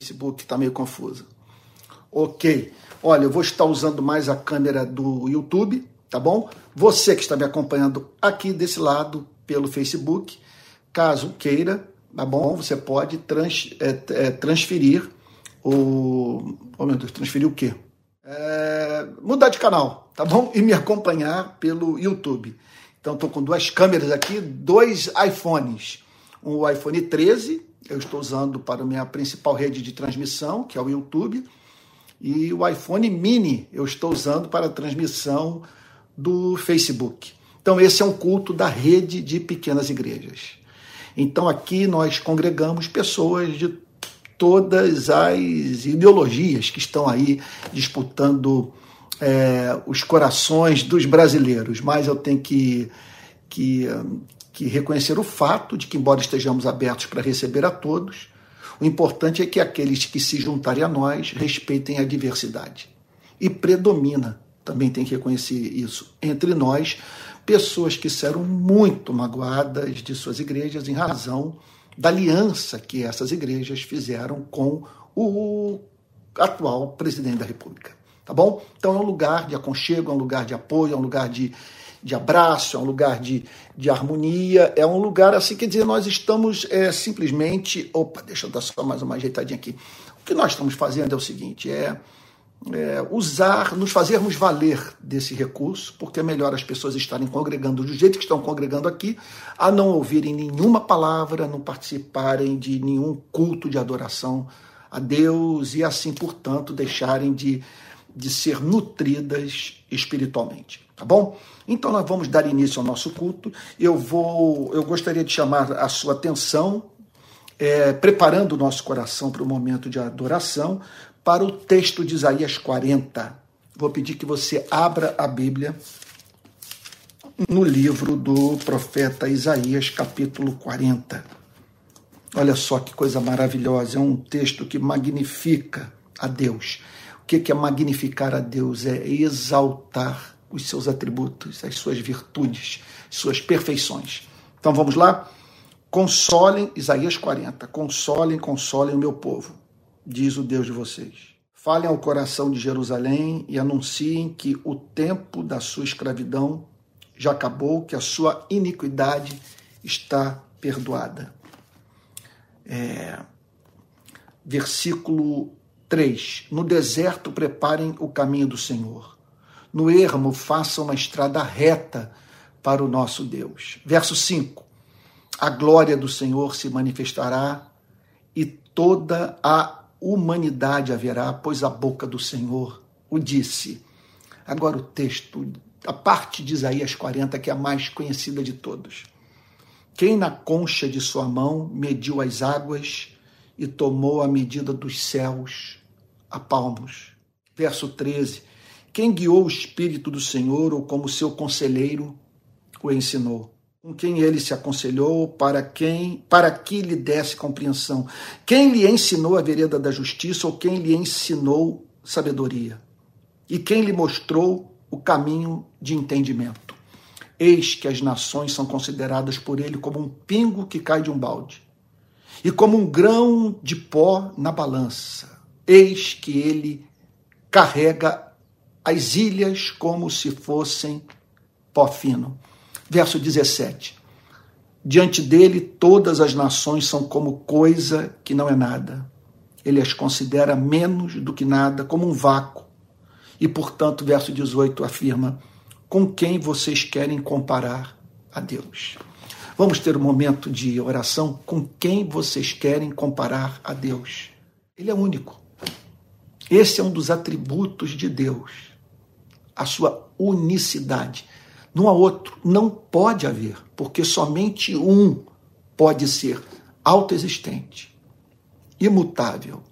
Facebook está meio confuso. Ok. Olha, eu vou estar usando mais a câmera do YouTube, tá bom? Você que está me acompanhando aqui desse lado pelo Facebook, caso queira, tá bom? Você pode trans, é, é, transferir o. Oh meu Deus, transferir o quê? É, mudar de canal, tá bom? E me acompanhar pelo YouTube. Então, estou com duas câmeras aqui, dois iPhones. Um iPhone 13, eu estou usando para minha principal rede de transmissão, que é o YouTube, e o iPhone mini eu estou usando para a transmissão do Facebook. Então, esse é um culto da rede de pequenas igrejas. Então, aqui nós congregamos pessoas de todas as ideologias que estão aí disputando é, os corações dos brasileiros, mas eu tenho que, que, que reconhecer o fato de que, embora estejamos abertos para receber a todos, o importante é que aqueles que se juntarem a nós respeitem a diversidade. E predomina, também tem que reconhecer isso, entre nós, pessoas que serão muito magoadas de suas igrejas em razão da aliança que essas igrejas fizeram com o atual presidente da República tá bom? Então é um lugar de aconchego, é um lugar de apoio, é um lugar de, de abraço, é um lugar de, de harmonia, é um lugar assim, quer dizer, nós estamos é, simplesmente. Opa, deixa eu dar só mais uma ajeitadinha aqui. O que nós estamos fazendo é o seguinte: é, é usar, nos fazermos valer desse recurso, porque é melhor as pessoas estarem congregando do jeito que estão congregando aqui, a não ouvirem nenhuma palavra, não participarem de nenhum culto de adoração a Deus e assim, portanto, deixarem de de ser nutridas espiritualmente, tá bom? Então nós vamos dar início ao nosso culto. Eu vou, eu gostaria de chamar a sua atenção, é, preparando o nosso coração para o momento de adoração, para o texto de Isaías 40. Vou pedir que você abra a Bíblia no livro do profeta Isaías, capítulo 40. Olha só que coisa maravilhosa, é um texto que magnifica a Deus que é magnificar a Deus? É exaltar os seus atributos, as suas virtudes, suas perfeições. Então vamos lá? Consolem, Isaías 40, consolem, consolem o meu povo, diz o Deus de vocês. Falem ao coração de Jerusalém e anunciem que o tempo da sua escravidão já acabou, que a sua iniquidade está perdoada. É, versículo 3. No deserto preparem o caminho do Senhor. No ermo façam uma estrada reta para o nosso Deus. Verso 5. A glória do Senhor se manifestará e toda a humanidade haverá, pois a boca do Senhor o disse. Agora o texto, a parte de Isaías 40, que é a mais conhecida de todos. Quem na concha de sua mão mediu as águas e tomou a medida dos céus a palmos. Verso 13: Quem guiou o Espírito do Senhor ou como seu conselheiro o ensinou? Com quem ele se aconselhou, para quem, para que lhe desse compreensão? Quem lhe ensinou a vereda da justiça ou quem lhe ensinou sabedoria? E quem lhe mostrou o caminho de entendimento? Eis que as nações são consideradas por ele como um pingo que cai de um balde, e como um grão de pó na balança. Eis que ele carrega as ilhas como se fossem pó fino. Verso 17. Diante dele, todas as nações são como coisa que não é nada. Ele as considera menos do que nada, como um vácuo. E, portanto, verso 18 afirma: com quem vocês querem comparar a Deus? Vamos ter um momento de oração. Com quem vocês querem comparar a Deus? Ele é único. Esse é um dos atributos de Deus, a sua unicidade. Não há outro, não pode haver, porque somente um pode ser autoexistente, imutável,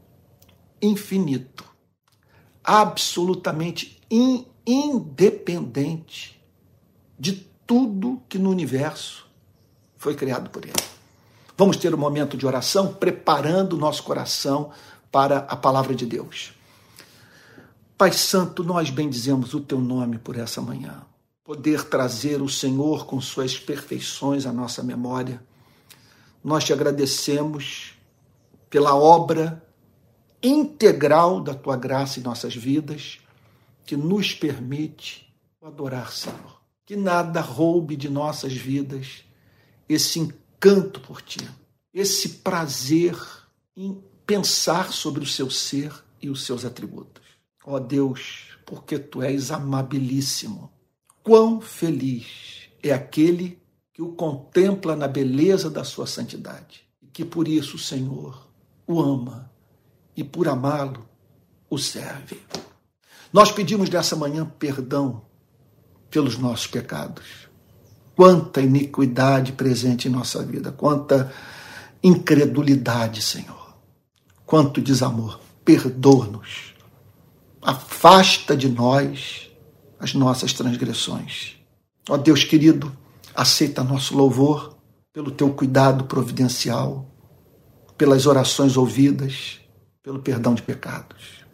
infinito, absolutamente in, independente de tudo que no universo foi criado por ele. Vamos ter um momento de oração preparando o nosso coração para a palavra de Deus. Pai Santo, nós bendizemos o teu nome por essa manhã. Poder trazer o Senhor com suas perfeições à nossa memória. Nós te agradecemos pela obra integral da tua graça em nossas vidas, que nos permite adorar, Senhor. Que nada roube de nossas vidas esse encanto por ti, esse prazer em pensar sobre o seu ser e os seus atributos. Ó oh Deus, porque tu és amabilíssimo. Quão feliz é aquele que o contempla na beleza da sua santidade e que por isso o Senhor o ama e por amá-lo o serve. Nós pedimos nessa manhã perdão pelos nossos pecados. Quanta iniquidade presente em nossa vida, quanta incredulidade, Senhor. Quanto desamor. Perdoa-nos. Afasta de nós as nossas transgressões. Ó Deus querido, Aceita nosso louvor pelo teu cuidado providencial, pelas orações ouvidas, pelo perdão de pecados.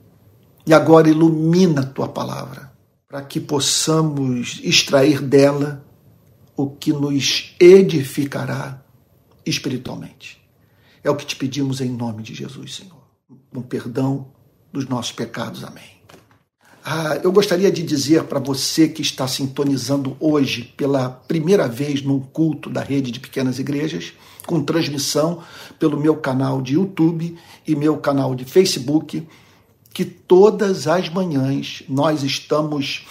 E agora ilumina a tua palavra, para que possamos extrair dela o que nos edificará espiritualmente. É o que te pedimos em nome de Jesus, Senhor. Um perdão dos nossos pecados. Amém. Ah, eu gostaria de dizer para você que está sintonizando hoje pela primeira vez num culto da rede de pequenas igrejas, com transmissão pelo meu canal de YouTube e meu canal de Facebook, que todas as manhãs nós estamos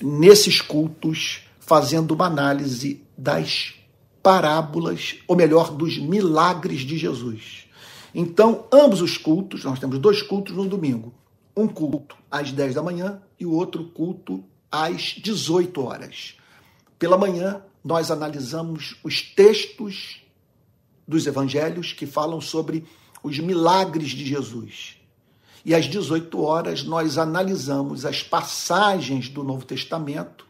nesses cultos fazendo uma análise das parábolas, ou melhor, dos milagres de Jesus. Então, ambos os cultos, nós temos dois cultos no domingo um culto às 10 da manhã e o outro culto às 18 horas. Pela manhã, nós analisamos os textos dos evangelhos que falam sobre os milagres de Jesus. E às 18 horas, nós analisamos as passagens do Novo Testamento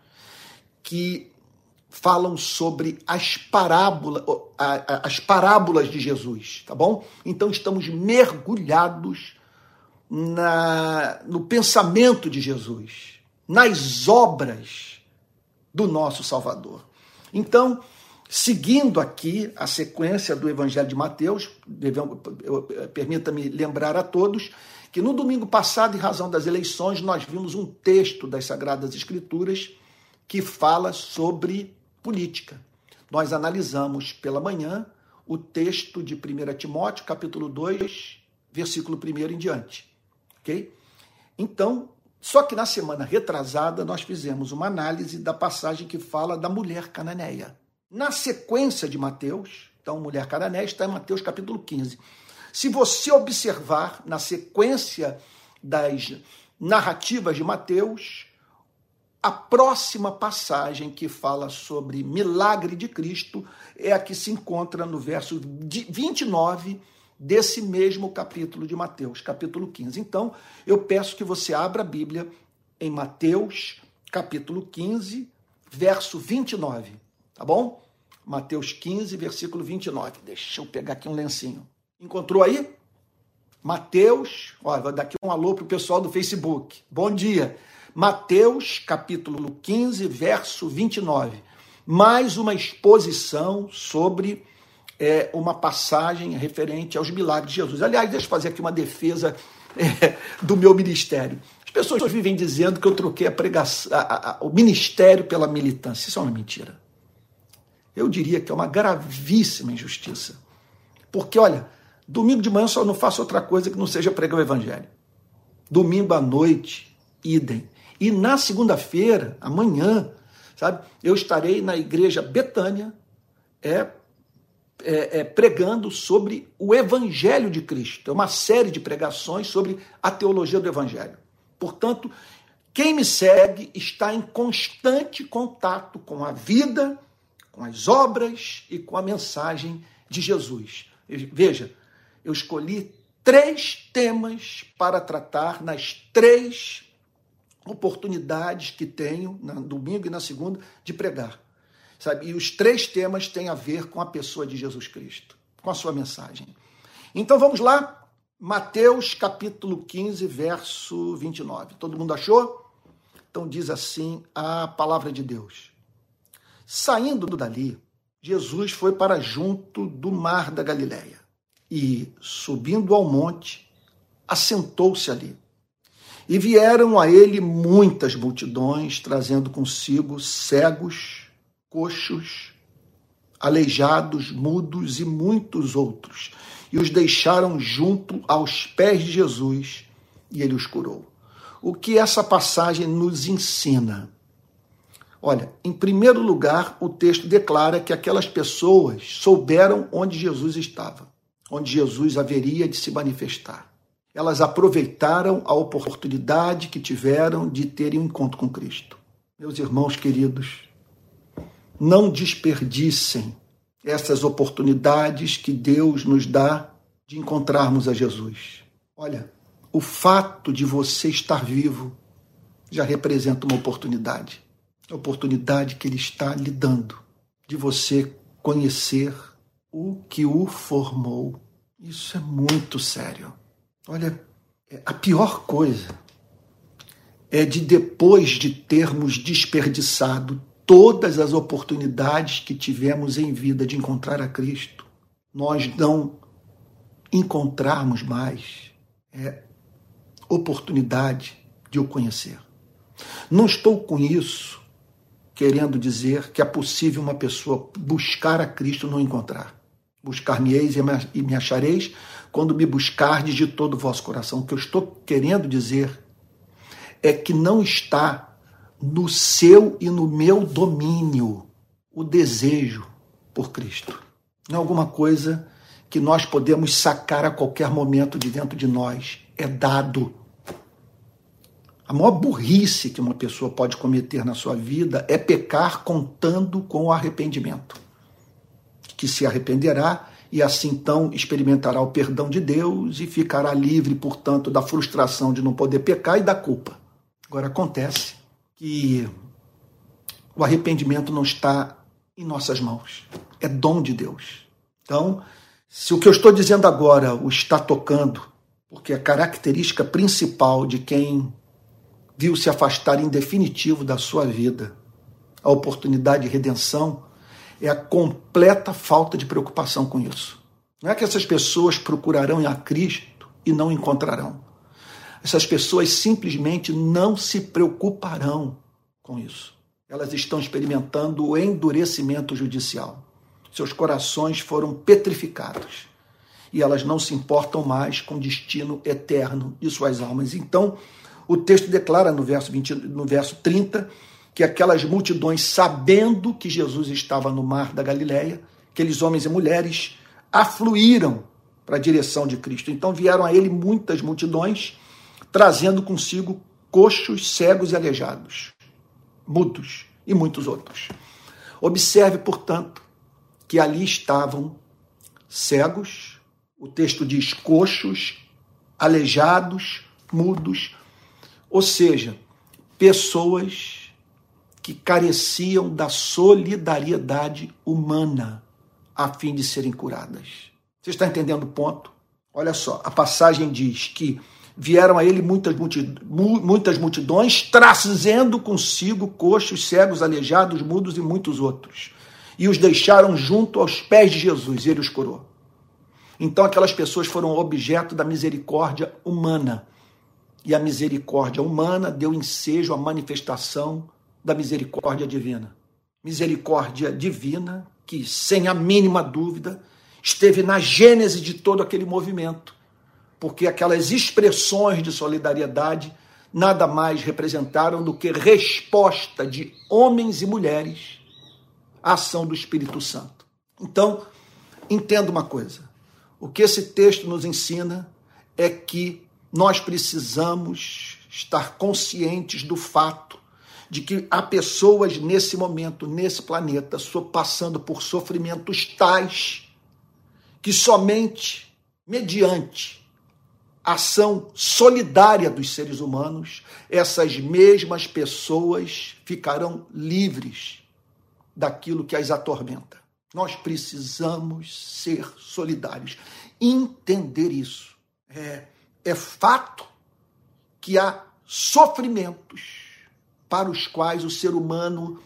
que falam sobre as parábolas, as parábolas de Jesus, tá bom? Então estamos mergulhados na, no pensamento de Jesus, nas obras do nosso Salvador. Então, seguindo aqui a sequência do Evangelho de Mateus, permita-me lembrar a todos que no domingo passado, em razão das eleições, nós vimos um texto das Sagradas Escrituras que fala sobre política. Nós analisamos pela manhã o texto de 1 Timóteo, capítulo 2, versículo 1 em diante ok? Então, só que na semana retrasada nós fizemos uma análise da passagem que fala da mulher cananeia. Na sequência de Mateus, então, mulher cananeia está em Mateus capítulo 15. Se você observar na sequência das narrativas de Mateus, a próxima passagem que fala sobre milagre de Cristo é a que se encontra no verso 29 desse mesmo capítulo de Mateus, capítulo 15. Então, eu peço que você abra a Bíblia em Mateus, capítulo 15, verso 29, tá bom? Mateus 15, versículo 29. Deixa eu pegar aqui um lencinho. Encontrou aí? Mateus, olha, vou dar aqui um alô para o pessoal do Facebook. Bom dia. Mateus, capítulo 15, verso 29. Mais uma exposição sobre é, uma passagem referente aos milagres de Jesus. Aliás, deixa eu fazer aqui uma defesa é, do meu ministério. As pessoas vivem dizendo que eu troquei a pregação, a, a, o ministério pela militância. Isso é uma mentira. Eu diria que é uma gravíssima injustiça. Porque, olha, domingo de manhã eu só não faço outra coisa que não seja pregar o evangelho. Domingo à noite, idem. E na segunda-feira, amanhã, sabe, eu estarei na igreja Betânia, é é, é, pregando sobre o Evangelho de Cristo. É uma série de pregações sobre a teologia do Evangelho. Portanto, quem me segue está em constante contato com a vida, com as obras e com a mensagem de Jesus. Veja, eu escolhi três temas para tratar nas três oportunidades que tenho, no domingo e na segunda, de pregar. Sabe? E os três temas têm a ver com a pessoa de Jesus Cristo, com a sua mensagem. Então vamos lá, Mateus capítulo 15, verso 29. Todo mundo achou? Então diz assim a palavra de Deus. Saindo dali, Jesus foi para junto do mar da Galileia e, subindo ao monte, assentou-se ali. E vieram a ele muitas multidões, trazendo consigo cegos, coxos, aleijados, mudos e muitos outros, e os deixaram junto aos pés de Jesus, e ele os curou. O que essa passagem nos ensina? Olha, em primeiro lugar, o texto declara que aquelas pessoas souberam onde Jesus estava, onde Jesus haveria de se manifestar. Elas aproveitaram a oportunidade que tiveram de terem um encontro com Cristo. Meus irmãos queridos, não desperdicem essas oportunidades que Deus nos dá de encontrarmos a Jesus. Olha, o fato de você estar vivo já representa uma oportunidade a oportunidade que Ele está lhe dando de você conhecer o que o formou. Isso é muito sério. Olha, é, a pior coisa é de depois de termos desperdiçado todas as oportunidades que tivemos em vida de encontrar a Cristo, nós não encontrarmos mais é, oportunidade de o conhecer. Não estou com isso querendo dizer que é possível uma pessoa buscar a Cristo e não encontrar. Buscar-me-eis e me achareis quando me buscardes de todo o vosso coração. O que eu estou querendo dizer é que não está no seu e no meu domínio o desejo por Cristo. Não é alguma coisa que nós podemos sacar a qualquer momento de dentro de nós. É dado a maior burrice que uma pessoa pode cometer na sua vida é pecar contando com o arrependimento. Que se arrependerá e assim então experimentará o perdão de Deus e ficará livre, portanto, da frustração de não poder pecar e da culpa. Agora acontece que o arrependimento não está em nossas mãos, é dom de Deus. Então, se o que eu estou dizendo agora o está tocando, porque a característica principal de quem viu se afastar em definitivo da sua vida. A oportunidade de redenção é a completa falta de preocupação com isso. Não é que essas pessoas procurarão a Cristo e não encontrarão. Essas pessoas simplesmente não se preocuparão com isso. Elas estão experimentando o endurecimento judicial. Seus corações foram petrificados e elas não se importam mais com o destino eterno de suas almas. Então, o texto declara no verso, 20, no verso 30 que aquelas multidões, sabendo que Jesus estava no mar da Galileia, aqueles homens e mulheres afluíram para a direção de Cristo. Então vieram a ele muitas multidões, trazendo consigo coxos, cegos e aleijados, mudos e muitos outros. Observe, portanto, que ali estavam cegos, o texto diz coxos, aleijados, mudos, ou seja, pessoas que careciam da solidariedade humana a fim de serem curadas. Você está entendendo o ponto? Olha só, a passagem diz que vieram a ele muitas, muitas multidões, trazendo consigo coxos, cegos, aleijados, mudos e muitos outros. E os deixaram junto aos pés de Jesus, e ele os curou. Então aquelas pessoas foram objeto da misericórdia humana e a misericórdia humana deu ensejo à manifestação da misericórdia divina. Misericórdia divina que, sem a mínima dúvida, esteve na gênese de todo aquele movimento, porque aquelas expressões de solidariedade nada mais representaram do que resposta de homens e mulheres à ação do Espírito Santo. Então, entenda uma coisa: o que esse texto nos ensina é que nós precisamos estar conscientes do fato de que há pessoas nesse momento, nesse planeta, passando por sofrimentos tais que somente mediante ação solidária dos seres humanos, essas mesmas pessoas ficarão livres daquilo que as atormenta. Nós precisamos ser solidários, entender isso. É, é fato que há sofrimentos para os quais o ser humano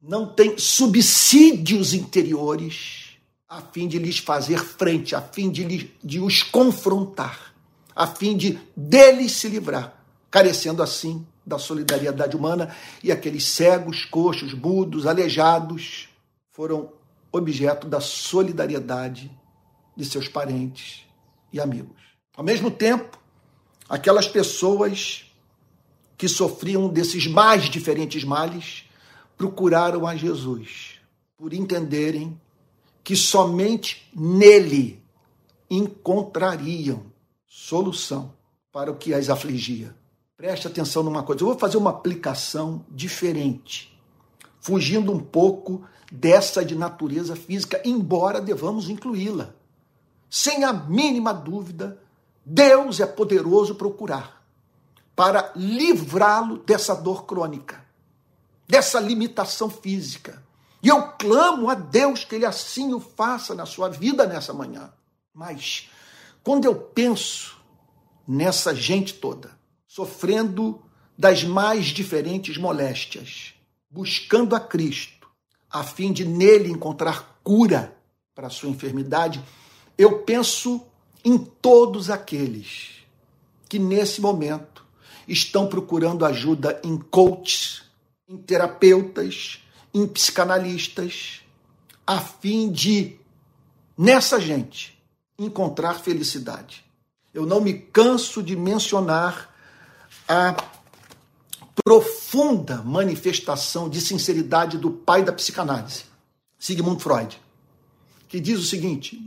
não tem subsídios interiores a fim de lhes fazer frente, a fim de, lhes, de os confrontar, a fim de deles se livrar, carecendo assim da solidariedade humana, e aqueles cegos, coxos, mudos, aleijados foram objeto da solidariedade de seus parentes e amigos. Ao mesmo tempo, aquelas pessoas que sofriam desses mais diferentes males procuraram a Jesus por entenderem que somente nele encontrariam solução para o que as afligia. Preste atenção numa coisa, eu vou fazer uma aplicação diferente, fugindo um pouco dessa de natureza física, embora devamos incluí-la. Sem a mínima dúvida, Deus é poderoso procurar para livrá-lo dessa dor crônica, dessa limitação física. E eu clamo a Deus que Ele assim o faça na sua vida nessa manhã. Mas, quando eu penso nessa gente toda, sofrendo das mais diferentes moléstias, buscando a Cristo, a fim de nele encontrar cura para a sua enfermidade, eu penso em todos aqueles que nesse momento estão procurando ajuda em coaches, em terapeutas, em psicanalistas, a fim de, nessa gente, encontrar felicidade. Eu não me canso de mencionar a profunda manifestação de sinceridade do pai da psicanálise, Sigmund Freud, que diz o seguinte: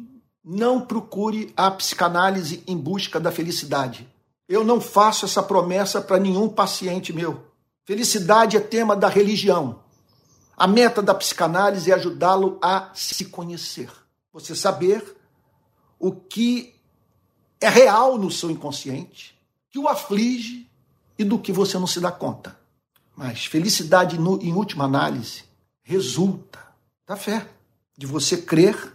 não procure a psicanálise em busca da felicidade. Eu não faço essa promessa para nenhum paciente meu. Felicidade é tema da religião. A meta da psicanálise é ajudá-lo a se conhecer. Você saber o que é real no seu inconsciente, que o aflige e do que você não se dá conta. Mas felicidade, em última análise, resulta da fé, de você crer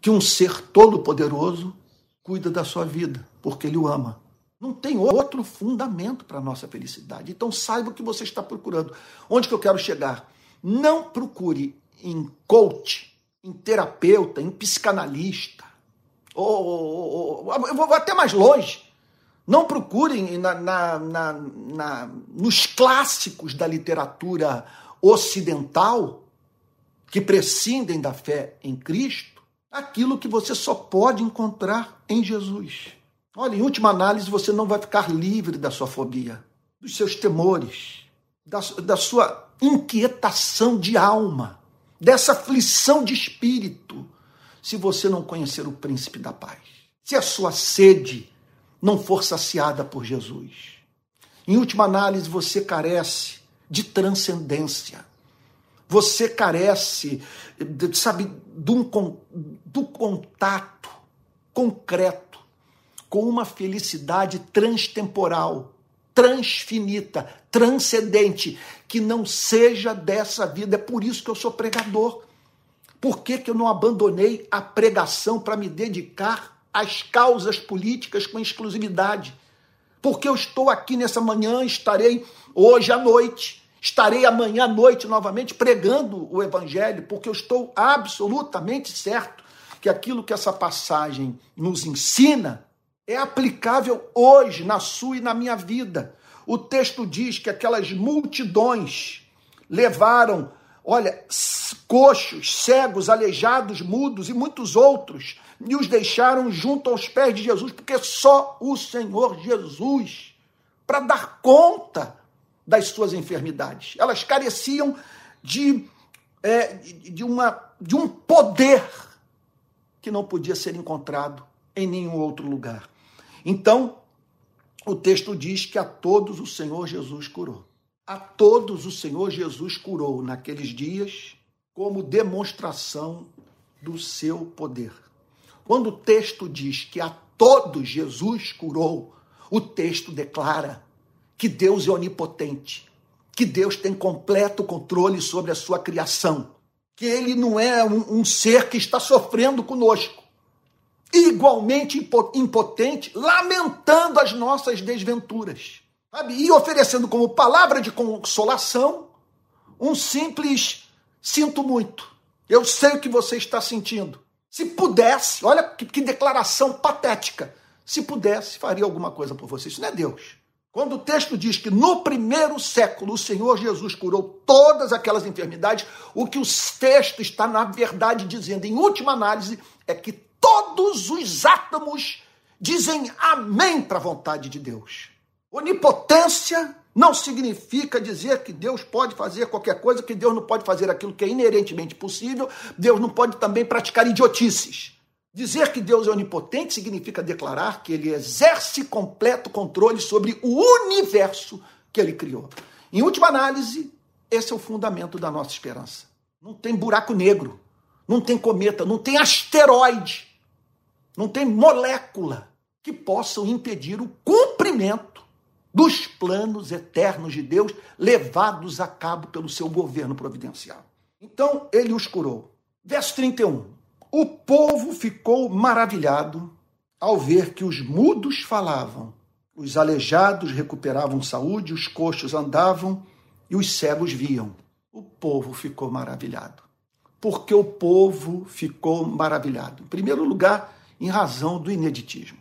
que um ser todo-poderoso cuida da sua vida, porque ele o ama. Não tem outro fundamento para a nossa felicidade. Então saiba o que você está procurando. Onde que eu quero chegar? Não procure em coach, em terapeuta, em psicanalista. Ou, ou, ou, eu vou até mais longe. Não procurem na, na, na, na, nos clássicos da literatura ocidental que prescindem da fé em Cristo aquilo que você só pode encontrar em Jesus. Olha, em última análise, você não vai ficar livre da sua fobia, dos seus temores, da, da sua inquietação de alma, dessa aflição de espírito, se você não conhecer o príncipe da paz. Se a sua sede não for saciada por Jesus. Em última análise, você carece de transcendência. Você carece, sabe, do, do contato concreto com uma felicidade transtemporal, transfinita, transcendente, que não seja dessa vida. É por isso que eu sou pregador. Por que, que eu não abandonei a pregação para me dedicar às causas políticas com exclusividade? Porque eu estou aqui nessa manhã, estarei hoje à noite Estarei amanhã à noite novamente pregando o Evangelho, porque eu estou absolutamente certo que aquilo que essa passagem nos ensina é aplicável hoje, na sua e na minha vida. O texto diz que aquelas multidões levaram, olha, coxos, cegos, aleijados, mudos e muitos outros, e os deixaram junto aos pés de Jesus, porque só o Senhor Jesus, para dar conta das suas enfermidades. Elas careciam de, é, de, uma, de um poder que não podia ser encontrado em nenhum outro lugar. Então, o texto diz que a todos o Senhor Jesus curou. A todos o Senhor Jesus curou naqueles dias como demonstração do seu poder. Quando o texto diz que a todos Jesus curou, o texto declara que Deus é onipotente, que Deus tem completo controle sobre a sua criação, que ele não é um, um ser que está sofrendo conosco, igualmente impotente, lamentando as nossas desventuras, sabe? e oferecendo como palavra de consolação um simples sinto muito. Eu sei o que você está sentindo. Se pudesse, olha que, que declaração patética. se pudesse, faria alguma coisa por você. Isso não é Deus. Quando o texto diz que no primeiro século o Senhor Jesus curou todas aquelas enfermidades, o que o texto está, na verdade, dizendo, em última análise, é que todos os átomos dizem amém para a vontade de Deus. Onipotência não significa dizer que Deus pode fazer qualquer coisa, que Deus não pode fazer aquilo que é inerentemente possível, Deus não pode também praticar idiotices. Dizer que Deus é onipotente significa declarar que ele exerce completo controle sobre o universo que ele criou. Em última análise, esse é o fundamento da nossa esperança. Não tem buraco negro, não tem cometa, não tem asteroide, não tem molécula que possam impedir o cumprimento dos planos eternos de Deus levados a cabo pelo seu governo providencial. Então, ele os curou. Verso 31. O povo ficou maravilhado ao ver que os mudos falavam, os aleijados recuperavam saúde, os coxos andavam e os cegos viam. O povo ficou maravilhado. Porque o povo ficou maravilhado. Em primeiro lugar, em razão do ineditismo.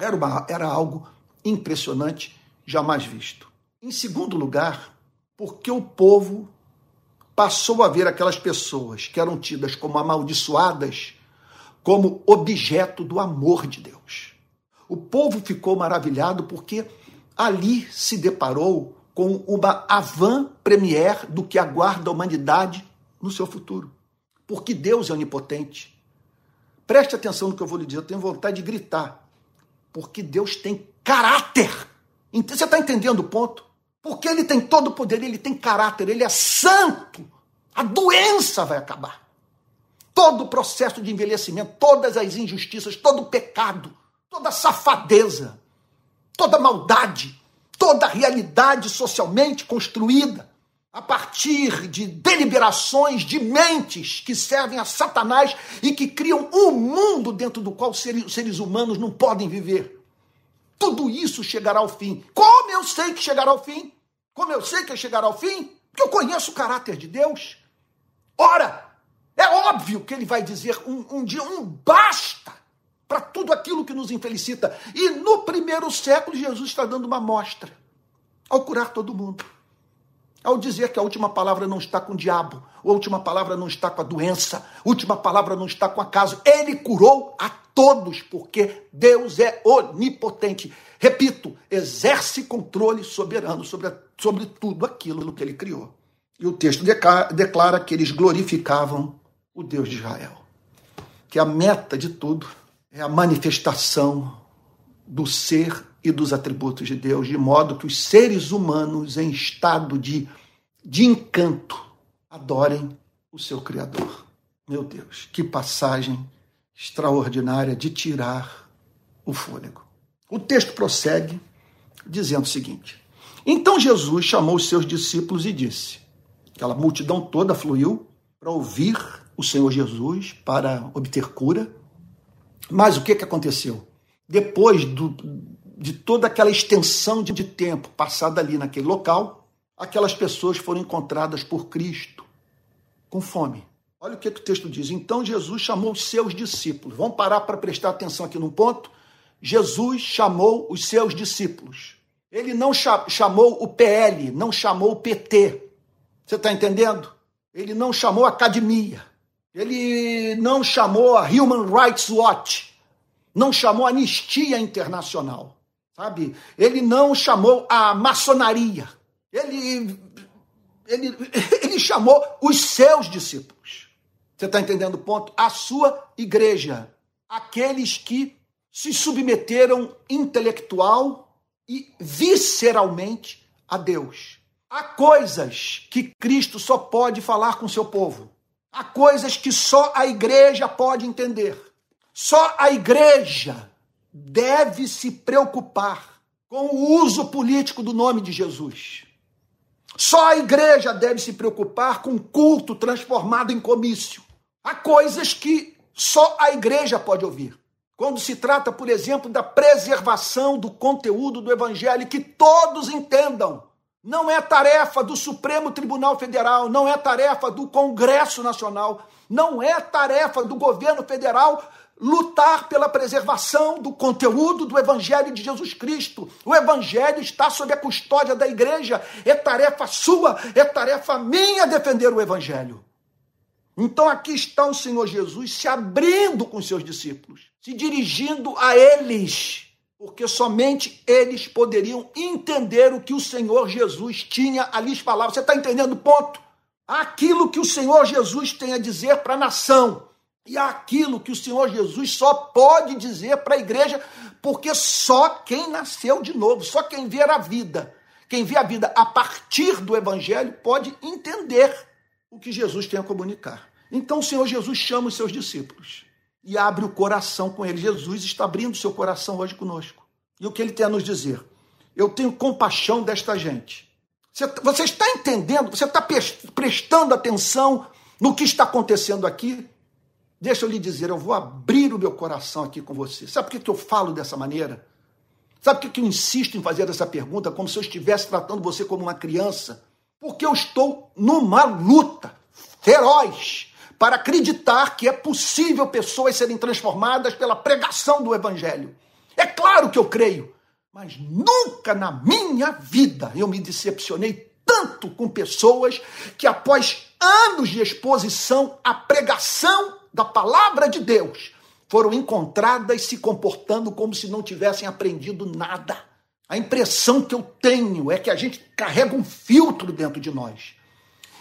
Era, uma, era algo impressionante, jamais visto. Em segundo lugar, porque o povo passou a ver aquelas pessoas que eram tidas como amaldiçoadas como objeto do amor de Deus. O povo ficou maravilhado porque ali se deparou com uma avant-première do que aguarda a humanidade no seu futuro. Porque Deus é onipotente. Preste atenção no que eu vou lhe dizer, eu tenho vontade de gritar. Porque Deus tem caráter. Você está entendendo o ponto? Porque ele tem todo o poder, ele tem caráter, ele é santo. A doença vai acabar. Todo o processo de envelhecimento, todas as injustiças, todo o pecado, toda a safadeza, toda a maldade, toda a realidade socialmente construída a partir de deliberações de mentes que servem a Satanás e que criam um mundo dentro do qual os seres humanos não podem viver. Tudo isso chegará ao fim. Como eu sei que chegará ao fim? Como eu sei que chegará ao fim? Porque eu conheço o caráter de Deus. Ora, é óbvio que ele vai dizer um, um dia um basta para tudo aquilo que nos infelicita. E no primeiro século, Jesus está dando uma amostra ao curar todo mundo. Ao dizer que a última palavra não está com o diabo, a última palavra não está com a doença, a última palavra não está com acaso. Ele curou a todos, porque Deus é onipotente. Repito, exerce controle soberano sobre, sobre tudo aquilo que ele criou. E o texto declara que eles glorificavam o Deus de Israel. Que a meta de tudo é a manifestação do ser e dos atributos de Deus, de modo que os seres humanos em estado de, de encanto adorem o seu Criador. Meu Deus, que passagem extraordinária de tirar o fôlego. O texto prossegue dizendo o seguinte: Então Jesus chamou os seus discípulos e disse: aquela multidão toda fluiu para ouvir o Senhor Jesus, para obter cura. Mas o que, que aconteceu? Depois do, de toda aquela extensão de tempo passada ali naquele local, aquelas pessoas foram encontradas por Cristo com fome. Olha o que, que o texto diz. Então Jesus chamou os seus discípulos. Vamos parar para prestar atenção aqui num ponto? Jesus chamou os seus discípulos. Ele não chamou o PL, não chamou o PT. Você está entendendo? Ele não chamou a academia. Ele não chamou a Human Rights Watch. Não chamou a Anistia Internacional. Sabe? Ele não chamou a maçonaria. Ele, ele, ele chamou os seus discípulos. Você está entendendo o ponto? A sua igreja. Aqueles que se submeteram intelectual e visceralmente a Deus. Há coisas que Cristo só pode falar com seu povo. Há coisas que só a igreja pode entender. Só a igreja deve se preocupar com o uso político do nome de Jesus. Só a igreja deve se preocupar com culto transformado em comício. Há coisas que só a igreja pode ouvir. Quando se trata, por exemplo, da preservação do conteúdo do evangelho, que todos entendam não é tarefa do Supremo Tribunal Federal, não é tarefa do Congresso Nacional, não é tarefa do governo federal lutar pela preservação do conteúdo do Evangelho de Jesus Cristo. O Evangelho está sob a custódia da igreja. É tarefa sua, é tarefa minha defender o Evangelho. Então aqui está o Senhor Jesus se abrindo com seus discípulos, se dirigindo a eles, porque somente eles poderiam entender o que o Senhor Jesus tinha a lhes falar. Você está entendendo o ponto? Aquilo que o Senhor Jesus tem a dizer para a nação e aquilo que o Senhor Jesus só pode dizer para a igreja, porque só quem nasceu de novo, só quem vê a vida, quem vê a vida a partir do Evangelho, pode entender o que Jesus tem a comunicar. Então o Senhor Jesus chama os seus discípulos e abre o coração com eles. Jesus está abrindo seu coração hoje conosco. E o que ele tem a nos dizer? Eu tenho compaixão desta gente. Você está entendendo? Você está prestando atenção no que está acontecendo aqui? Deixa eu lhe dizer, eu vou abrir o meu coração aqui com você. Sabe por que eu falo dessa maneira? Sabe por que eu insisto em fazer essa pergunta como se eu estivesse tratando você como uma criança? Porque eu estou numa luta feroz para acreditar que é possível pessoas serem transformadas pela pregação do Evangelho. É claro que eu creio, mas nunca na minha vida eu me decepcionei tanto com pessoas que, após anos de exposição à pregação da palavra de Deus foram encontradas se comportando como se não tivessem aprendido nada. A impressão que eu tenho é que a gente carrega um filtro dentro de nós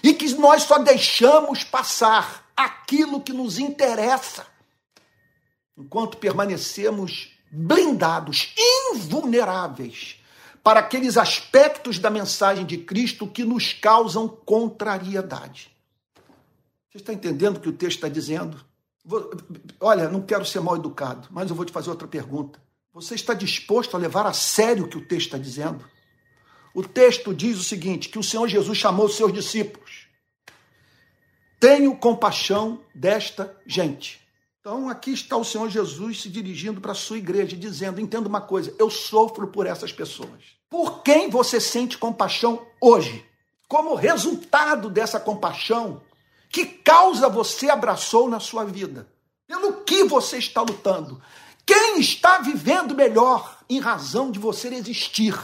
e que nós só deixamos passar aquilo que nos interessa enquanto permanecemos blindados, invulneráveis para aqueles aspectos da mensagem de Cristo que nos causam contrariedade. Está entendendo o que o texto está dizendo? Olha, não quero ser mal educado, mas eu vou te fazer outra pergunta. Você está disposto a levar a sério o que o texto está dizendo? O texto diz o seguinte: que o Senhor Jesus chamou os seus discípulos. Tenho compaixão desta gente. Então aqui está o Senhor Jesus se dirigindo para a sua igreja, dizendo: entenda uma coisa, eu sofro por essas pessoas. Por quem você sente compaixão hoje? Como resultado dessa compaixão, que causa você abraçou na sua vida? Pelo que você está lutando? Quem está vivendo melhor em razão de você existir?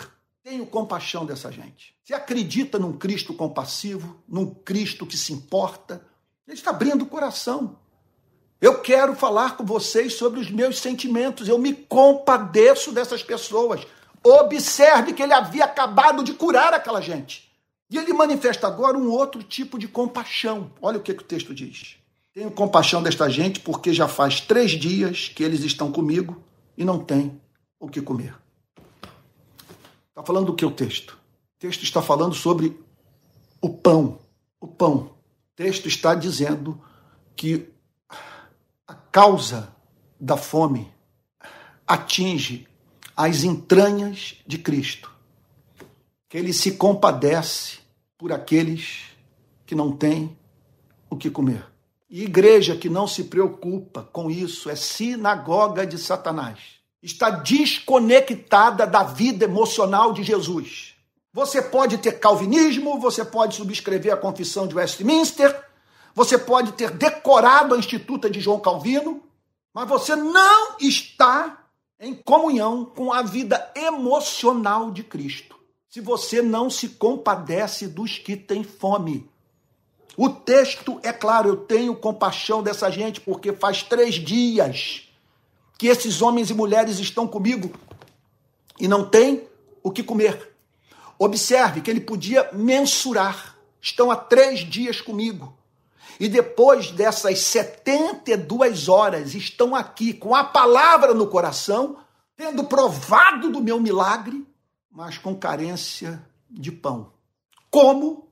Tenho compaixão dessa gente. Você acredita num Cristo compassivo, num Cristo que se importa? Ele está abrindo o coração. Eu quero falar com vocês sobre os meus sentimentos. Eu me compadeço dessas pessoas. Observe que ele havia acabado de curar aquela gente. E ele manifesta agora um outro tipo de compaixão. Olha o que, que o texto diz. Tenho compaixão desta gente porque já faz três dias que eles estão comigo e não têm o que comer. Está falando do que o texto? O texto está falando sobre o pão. O pão. O texto está dizendo que a causa da fome atinge as entranhas de Cristo que ele se compadece por aqueles que não têm o que comer. E igreja que não se preocupa com isso é sinagoga de Satanás. Está desconectada da vida emocional de Jesus. Você pode ter calvinismo, você pode subscrever a confissão de Westminster, você pode ter decorado a Instituta de João Calvino, mas você não está em comunhão com a vida emocional de Cristo se você não se compadece dos que têm fome. O texto é claro, eu tenho compaixão dessa gente, porque faz três dias que esses homens e mulheres estão comigo e não têm o que comer. Observe que ele podia mensurar. Estão há três dias comigo. E depois dessas 72 horas, estão aqui com a palavra no coração, tendo provado do meu milagre, mas com carência de pão. Como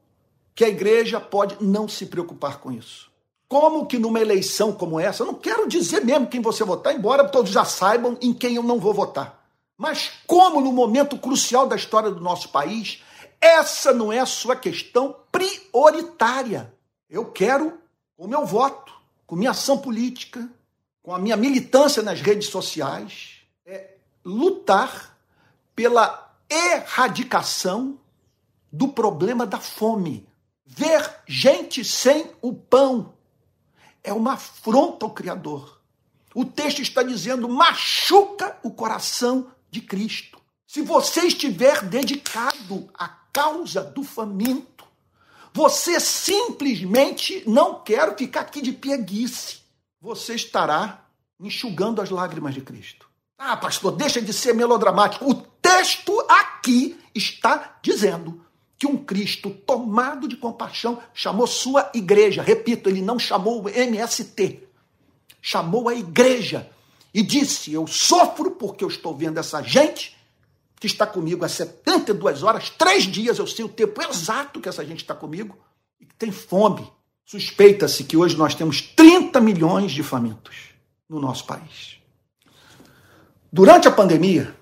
que a igreja pode não se preocupar com isso? Como que numa eleição como essa, eu não quero dizer mesmo quem você votar, embora todos já saibam em quem eu não vou votar. Mas como no momento crucial da história do nosso país, essa não é a sua questão prioritária. Eu quero, o meu voto, com minha ação política, com a minha militância nas redes sociais, é lutar pela erradicação do problema da fome. Ver gente sem o pão é uma afronta ao Criador. O texto está dizendo: machuca o coração de Cristo. Se você estiver dedicado à causa do faminto, você simplesmente não quer ficar aqui de pieguice. Você estará enxugando as lágrimas de Cristo. Ah, pastor, deixa de ser melodramático. O texto aqui está dizendo que um Cristo tomado de compaixão chamou sua igreja. Repito, ele não chamou o MST, chamou a igreja e disse: Eu sofro porque eu estou vendo essa gente que está comigo há 72 horas, três dias, eu sei o tempo exato que essa gente está comigo e que tem fome. Suspeita-se que hoje nós temos 30 milhões de famintos no nosso país. Durante a pandemia,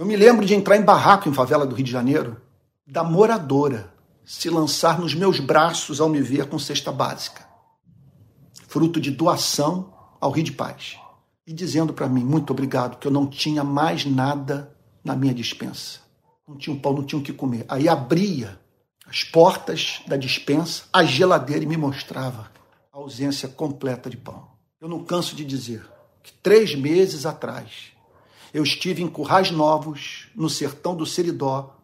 eu me lembro de entrar em barraco em favela do Rio de Janeiro, da moradora se lançar nos meus braços ao me ver com cesta básica, fruto de doação ao Rio de Paz, e dizendo para mim muito obrigado, que eu não tinha mais nada na minha dispensa. Não tinha um pão, não tinha o que comer. Aí abria as portas da dispensa, a geladeira e me mostrava a ausência completa de pão. Eu não canso de dizer, que três meses atrás eu estive em Currais Novos, no sertão do Seridó,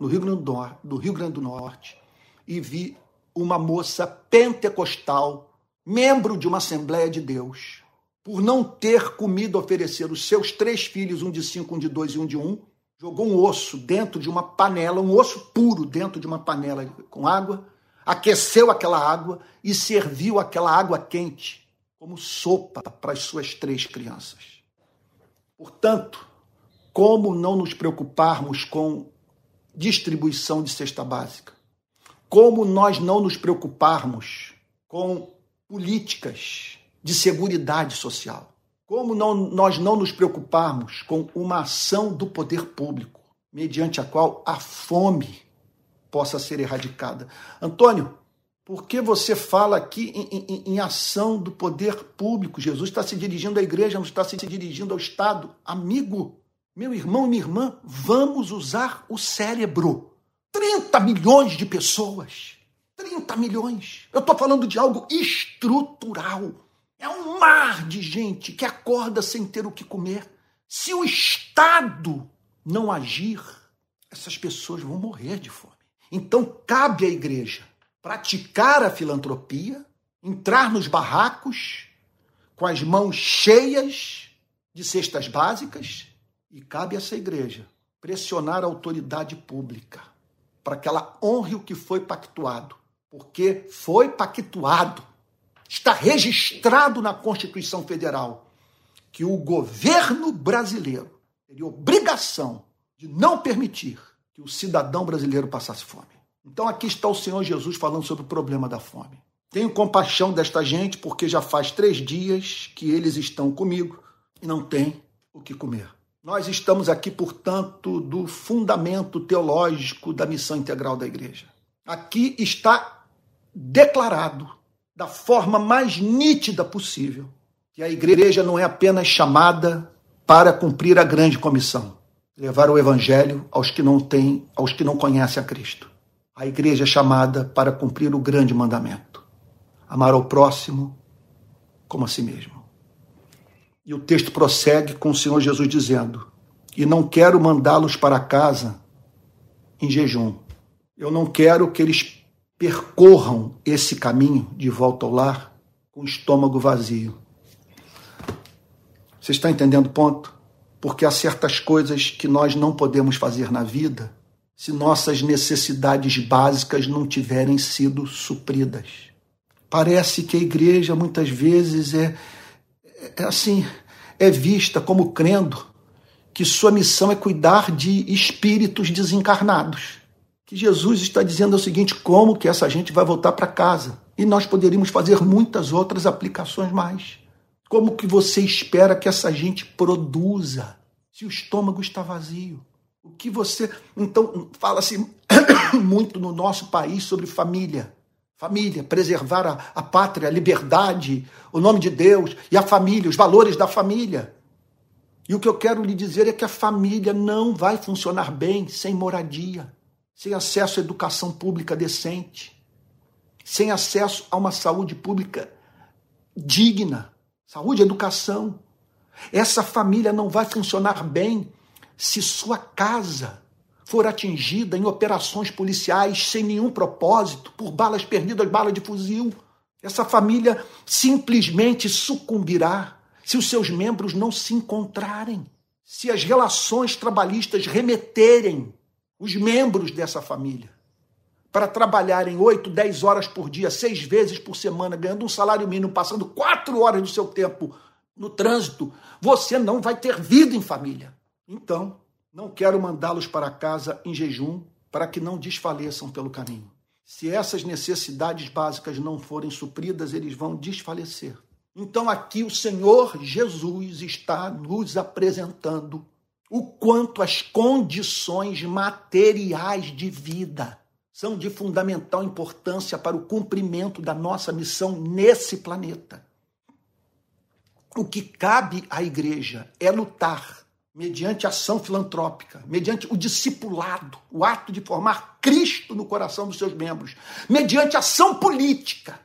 no Rio Grande do, Norte, do Rio Grande do Norte, e vi uma moça pentecostal, membro de uma Assembleia de Deus, por não ter comida a oferecer os seus três filhos, um de cinco, um de dois e um de um, jogou um osso dentro de uma panela, um osso puro dentro de uma panela com água, aqueceu aquela água e serviu aquela água quente como sopa para as suas três crianças. Portanto, como não nos preocuparmos com distribuição de cesta básica? Como nós não nos preocuparmos com políticas de segurança social? Como não, nós não nos preocuparmos com uma ação do poder público, mediante a qual a fome possa ser erradicada? Antônio, por que você fala aqui em, em, em, ação do poder público? Jesus está se dirigindo à igreja, não está se dirigindo ao Estado. Amigo, meu irmão e minha irmã, vamos usar o cérebro. 30 milhões de pessoas. 30 milhões. Eu estou falando de algo estrutural. É um mar de gente que acorda sem ter o que comer. Se o Estado não agir, essas pessoas vão morrer de fome. Então cabe à igreja praticar a filantropia, entrar nos barracos com as mãos cheias de cestas básicas e cabe a essa igreja pressionar a autoridade pública para que ela honre o que foi pactuado, porque foi pactuado, está registrado na Constituição Federal que o governo brasileiro teria obrigação de não permitir que o cidadão brasileiro passasse fome. Então aqui está o Senhor Jesus falando sobre o problema da fome. Tenho compaixão desta gente porque já faz três dias que eles estão comigo e não têm o que comer. Nós estamos aqui, portanto, do fundamento teológico da missão integral da igreja. Aqui está declarado da forma mais nítida possível que a igreja não é apenas chamada para cumprir a grande comissão, levar o evangelho aos que não têm, aos que não conhecem a Cristo a igreja é chamada para cumprir o grande mandamento: amar ao próximo como a si mesmo. E o texto prossegue com o Senhor Jesus dizendo: E não quero mandá-los para casa em jejum. Eu não quero que eles percorram esse caminho de volta ao lar com o estômago vazio. Você está entendendo o ponto? Porque há certas coisas que nós não podemos fazer na vida se nossas necessidades básicas não tiverem sido supridas. Parece que a igreja muitas vezes é, é assim, é vista como crendo que sua missão é cuidar de espíritos desencarnados. Que Jesus está dizendo o seguinte: como que essa gente vai voltar para casa? E nós poderíamos fazer muitas outras aplicações mais. Como que você espera que essa gente produza se o estômago está vazio? O que você. Então, fala-se muito no nosso país sobre família. Família, preservar a, a pátria, a liberdade, o nome de Deus e a família, os valores da família. E o que eu quero lhe dizer é que a família não vai funcionar bem sem moradia, sem acesso à educação pública decente, sem acesso a uma saúde pública digna, saúde, educação. Essa família não vai funcionar bem se sua casa for atingida em operações policiais sem nenhum propósito, por balas perdidas, bala de fuzil. Essa família simplesmente sucumbirá se os seus membros não se encontrarem, se as relações trabalhistas remeterem os membros dessa família para trabalharem 8, 10 horas por dia, seis vezes por semana, ganhando um salário mínimo, passando quatro horas do seu tempo no trânsito, você não vai ter vida em família. Então, não quero mandá-los para casa em jejum para que não desfaleçam pelo caminho. Se essas necessidades básicas não forem supridas, eles vão desfalecer. Então, aqui o Senhor Jesus está nos apresentando o quanto as condições materiais de vida são de fundamental importância para o cumprimento da nossa missão nesse planeta. O que cabe à igreja é lutar mediante ação filantrópica, mediante o discipulado, o ato de formar Cristo no coração dos seus membros, mediante ação política,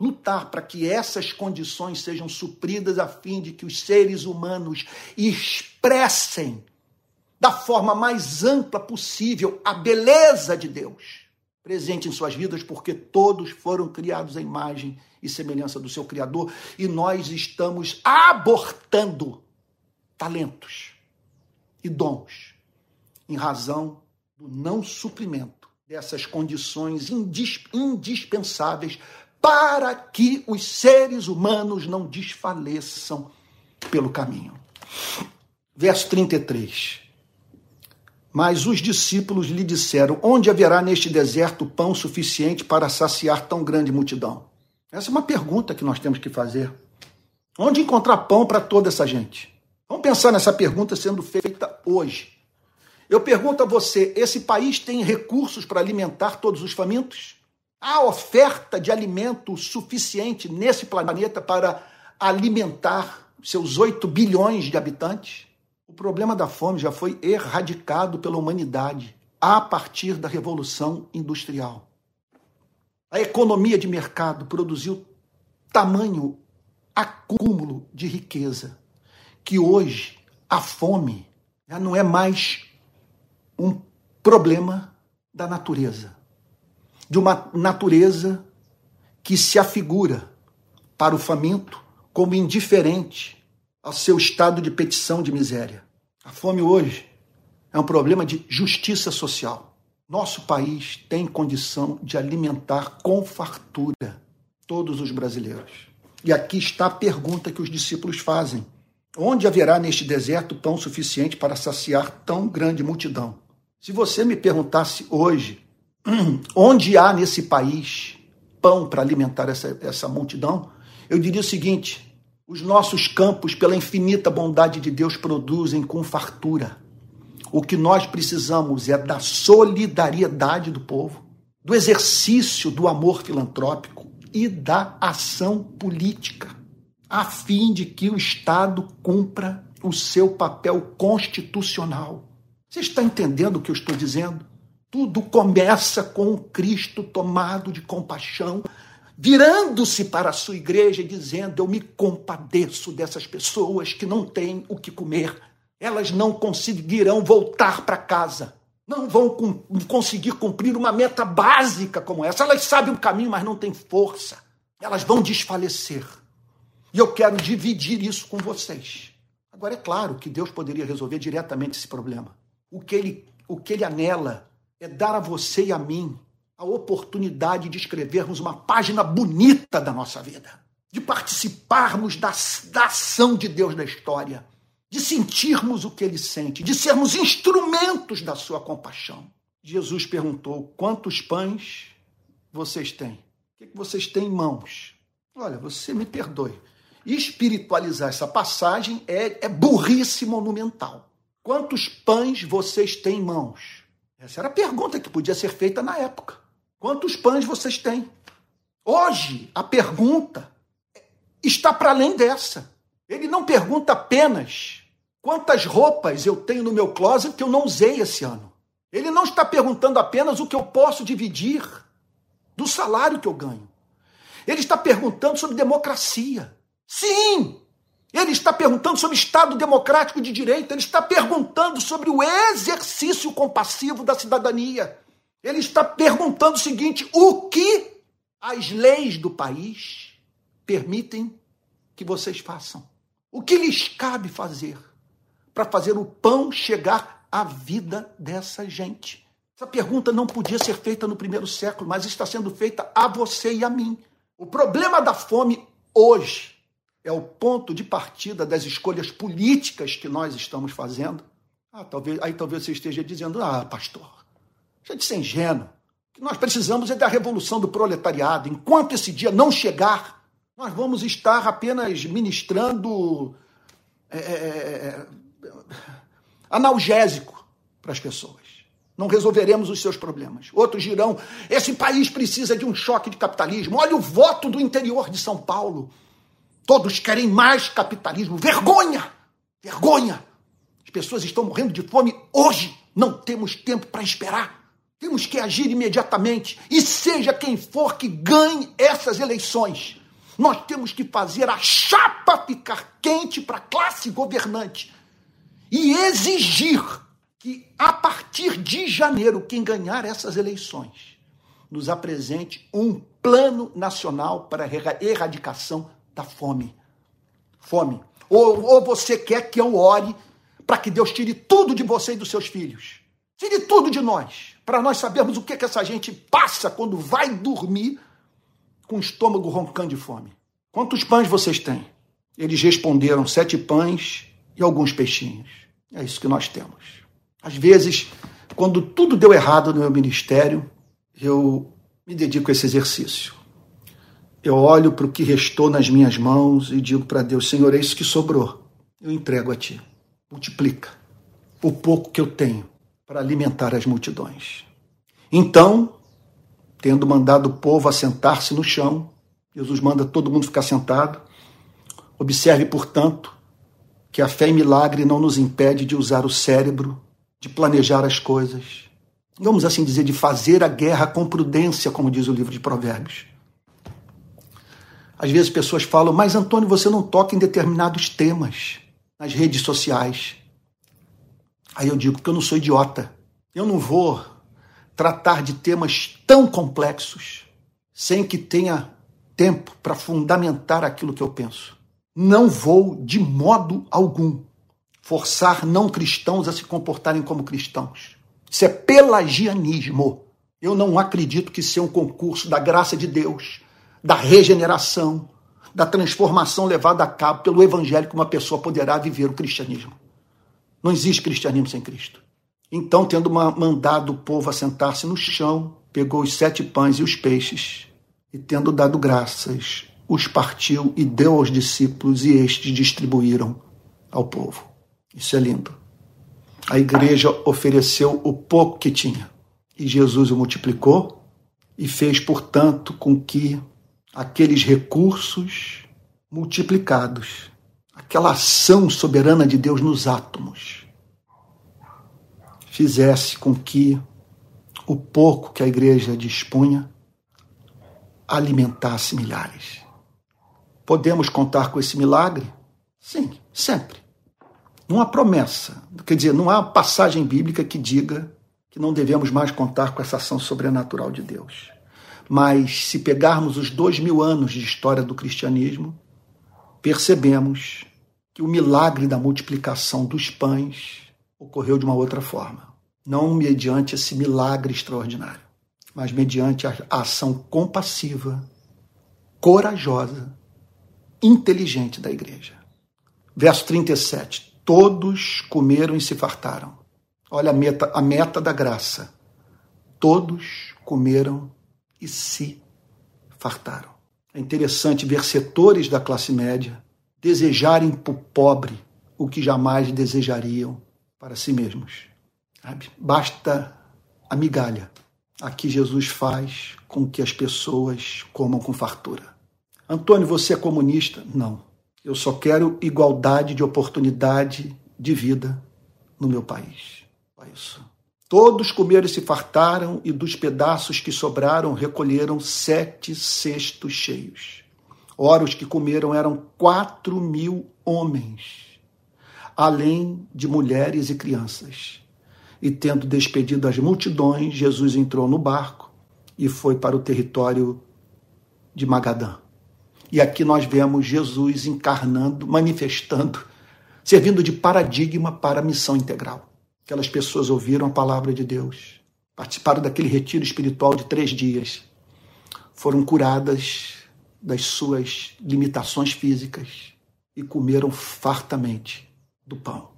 lutar para que essas condições sejam supridas a fim de que os seres humanos expressem da forma mais ampla possível a beleza de Deus presente em suas vidas, porque todos foram criados à imagem e semelhança do seu Criador e nós estamos abortando talentos e dons, em razão do não suprimento dessas condições indispensáveis para que os seres humanos não desfaleçam pelo caminho. Verso 33. Mas os discípulos lhe disseram: Onde haverá neste deserto pão suficiente para saciar tão grande multidão? Essa é uma pergunta que nós temos que fazer. Onde encontrar pão para toda essa gente? Vamos pensar nessa pergunta sendo feita hoje. Eu pergunto a você: esse país tem recursos para alimentar todos os famintos? Há oferta de alimento suficiente nesse planeta para alimentar seus 8 bilhões de habitantes? O problema da fome já foi erradicado pela humanidade a partir da Revolução Industrial. A economia de mercado produziu tamanho acúmulo de riqueza que hoje a fome já não é mais um problema da natureza, de uma natureza que se afigura para o faminto como indiferente ao seu estado de petição de miséria. A fome hoje é um problema de justiça social. Nosso país tem condição de alimentar com fartura todos os brasileiros. E aqui está a pergunta que os discípulos fazem. Onde haverá neste deserto pão suficiente para saciar tão grande multidão? Se você me perguntasse hoje, onde há nesse país pão para alimentar essa, essa multidão, eu diria o seguinte: os nossos campos, pela infinita bondade de Deus, produzem com fartura. O que nós precisamos é da solidariedade do povo, do exercício do amor filantrópico e da ação política a fim de que o Estado cumpra o seu papel constitucional. Você está entendendo o que eu estou dizendo? Tudo começa com o Cristo tomado de compaixão, virando-se para a sua igreja e dizendo: Eu me compadeço dessas pessoas que não têm o que comer. Elas não conseguirão voltar para casa. Não vão conseguir cumprir uma meta básica como essa. Elas sabem o caminho, mas não têm força. Elas vão desfalecer. E eu quero dividir isso com vocês. Agora, é claro que Deus poderia resolver diretamente esse problema. O que ele, o que ele anela é dar a você e a mim a oportunidade de escrevermos uma página bonita da nossa vida, de participarmos da, da ação de Deus na história, de sentirmos o que ele sente, de sermos instrumentos da sua compaixão. Jesus perguntou: quantos pães vocês têm? O que vocês têm em mãos? Olha, você me perdoe espiritualizar essa passagem é, é burrice monumental. Quantos pães vocês têm em mãos? Essa era a pergunta que podia ser feita na época. Quantos pães vocês têm? Hoje, a pergunta está para além dessa. Ele não pergunta apenas quantas roupas eu tenho no meu closet que eu não usei esse ano. Ele não está perguntando apenas o que eu posso dividir do salário que eu ganho. Ele está perguntando sobre democracia. Sim, Ele está perguntando sobre Estado democrático de direito, ele está perguntando sobre o exercício compassivo da cidadania. Ele está perguntando o seguinte: o que as leis do país permitem que vocês façam? O que lhes cabe fazer para fazer o pão chegar à vida dessa gente? Essa pergunta não podia ser feita no primeiro século, mas está sendo feita a você e a mim. O problema da fome hoje é o ponto de partida das escolhas políticas que nós estamos fazendo. Ah, talvez, aí talvez você esteja dizendo: ah, pastor, gente ser ingênuo. O que nós precisamos é da revolução do proletariado. Enquanto esse dia não chegar, nós vamos estar apenas ministrando é, é, é, é analgésico para as pessoas. Não resolveremos os seus problemas. Outros dirão: esse país precisa de um choque de capitalismo. Olha o voto do interior de São Paulo. Todos querem mais capitalismo. Vergonha! Vergonha! As pessoas estão morrendo de fome hoje. Não temos tempo para esperar. Temos que agir imediatamente. E seja quem for que ganhe essas eleições, nós temos que fazer a chapa ficar quente para a classe governante e exigir que, a partir de janeiro, quem ganhar essas eleições nos apresente um plano nacional para a erradicação da fome. Fome. Ou, ou você quer que eu ore para que Deus tire tudo de você e dos seus filhos. Tire tudo de nós, para nós sabermos o que, que essa gente passa quando vai dormir com o estômago roncando de fome. Quantos pães vocês têm? Eles responderam: sete pães e alguns peixinhos. É isso que nós temos. Às vezes, quando tudo deu errado no meu ministério, eu me dedico a esse exercício eu olho para o que restou nas minhas mãos e digo para Deus: Senhor, é isso que sobrou. Eu entrego a Ti. Multiplica o pouco que eu tenho para alimentar as multidões. Então, tendo mandado o povo assentar-se no chão, Jesus manda todo mundo ficar sentado. Observe, portanto, que a fé em milagre não nos impede de usar o cérebro, de planejar as coisas. Vamos assim dizer, de fazer a guerra com prudência, como diz o livro de Provérbios. Às vezes pessoas falam, mas Antônio, você não toca em determinados temas nas redes sociais. Aí eu digo que eu não sou idiota. Eu não vou tratar de temas tão complexos sem que tenha tempo para fundamentar aquilo que eu penso. Não vou, de modo algum, forçar não cristãos a se comportarem como cristãos. Isso é pelagianismo. Eu não acredito que seja um concurso da graça de Deus da regeneração, da transformação levada a cabo pelo evangelho que uma pessoa poderá viver o cristianismo. Não existe cristianismo sem Cristo. Então, tendo mandado o povo assentar-se no chão, pegou os sete pães e os peixes, e tendo dado graças, os partiu e deu aos discípulos, e estes distribuíram ao povo. Isso é lindo. A igreja ofereceu o pouco que tinha, e Jesus o multiplicou e fez, portanto, com que aqueles recursos multiplicados, aquela ação soberana de Deus nos átomos, fizesse com que o pouco que a igreja dispunha alimentasse milhares. Podemos contar com esse milagre? Sim, sempre. Não há promessa, quer dizer, não há passagem bíblica que diga que não devemos mais contar com essa ação sobrenatural de Deus. Mas se pegarmos os dois mil anos de história do cristianismo, percebemos que o milagre da multiplicação dos pães ocorreu de uma outra forma. Não mediante esse milagre extraordinário, mas mediante a ação compassiva, corajosa, inteligente da igreja. Verso 37. Todos comeram e se fartaram. Olha a meta, a meta da graça. Todos comeram e se fartaram. É interessante ver setores da classe média desejarem para o pobre o que jamais desejariam para si mesmos. Basta a migalha. Aqui Jesus faz com que as pessoas comam com fartura. Antônio, você é comunista? Não. Eu só quero igualdade de oportunidade de vida no meu país. É isso. Todos comeram e se fartaram, e dos pedaços que sobraram recolheram sete cestos cheios. Ora, os que comeram eram quatro mil homens, além de mulheres e crianças. E tendo despedido as multidões, Jesus entrou no barco e foi para o território de Magadã. E aqui nós vemos Jesus encarnando, manifestando, servindo de paradigma para a missão integral. Aquelas pessoas ouviram a palavra de Deus, participaram daquele retiro espiritual de três dias, foram curadas das suas limitações físicas e comeram fartamente do pão.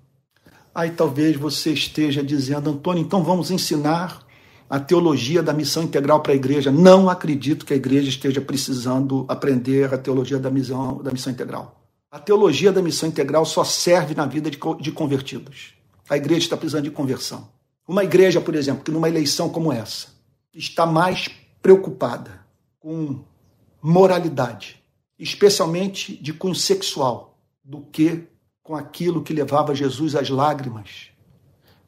Aí talvez você esteja dizendo, Antônio, então vamos ensinar a teologia da missão integral para a igreja. Não acredito que a igreja esteja precisando aprender a teologia da missão, da missão integral. A teologia da missão integral só serve na vida de, de convertidos. A igreja está precisando de conversão. Uma igreja, por exemplo, que numa eleição como essa está mais preocupada com moralidade, especialmente de cunho sexual, do que com aquilo que levava Jesus às lágrimas.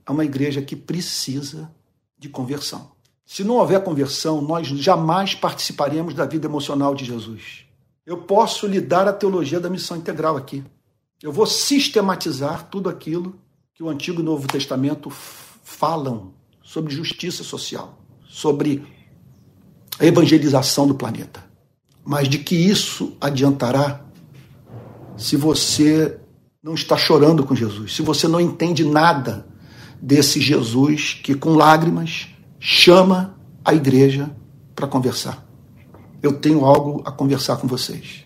É uma igreja que precisa de conversão. Se não houver conversão, nós jamais participaremos da vida emocional de Jesus. Eu posso lhe dar a teologia da missão integral aqui. Eu vou sistematizar tudo aquilo que o Antigo e o Novo Testamento falam sobre justiça social, sobre a evangelização do planeta. Mas de que isso adiantará se você não está chorando com Jesus, se você não entende nada desse Jesus que, com lágrimas, chama a igreja para conversar. Eu tenho algo a conversar com vocês.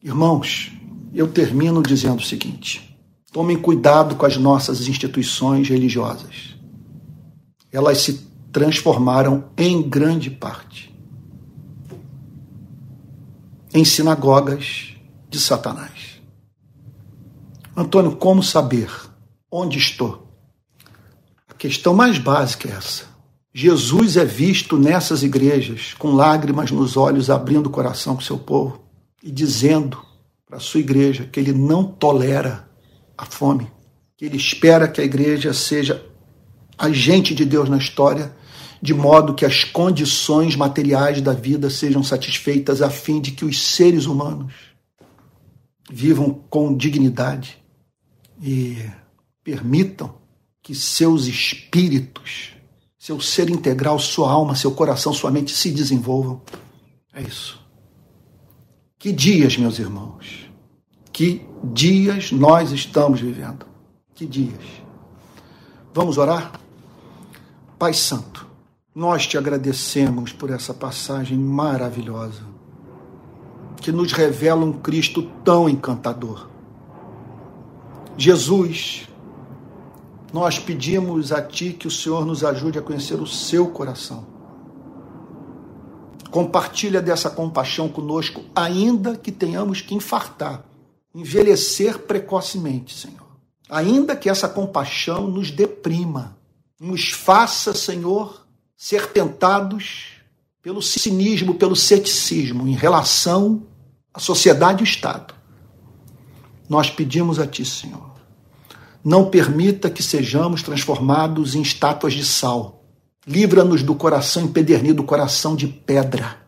Irmãos, eu termino dizendo o seguinte: tomem cuidado com as nossas instituições religiosas. Elas se transformaram em grande parte em sinagogas de Satanás. Antônio, como saber onde estou? questão mais básica é essa. Jesus é visto nessas igrejas com lágrimas nos olhos, abrindo o coração com seu povo e dizendo para a sua igreja que ele não tolera a fome, ele espera que a igreja seja agente de Deus na história, de modo que as condições materiais da vida sejam satisfeitas a fim de que os seres humanos vivam com dignidade e permitam que seus espíritos, seu ser integral, sua alma, seu coração, sua mente se desenvolvam. É isso. Que dias, meus irmãos. Que dias nós estamos vivendo. Que dias. Vamos orar? Pai Santo, nós te agradecemos por essa passagem maravilhosa que nos revela um Cristo tão encantador. Jesus, nós pedimos a Ti que o Senhor nos ajude a conhecer o seu coração. Compartilha dessa compaixão conosco, ainda que tenhamos que infartar, envelhecer precocemente, Senhor. Ainda que essa compaixão nos deprima, nos faça, Senhor, ser tentados pelo cinismo, pelo ceticismo em relação à sociedade e ao Estado. Nós pedimos a Ti, Senhor, não permita que sejamos transformados em estátuas de sal. Livra-nos do coração empedernido, coração de pedra.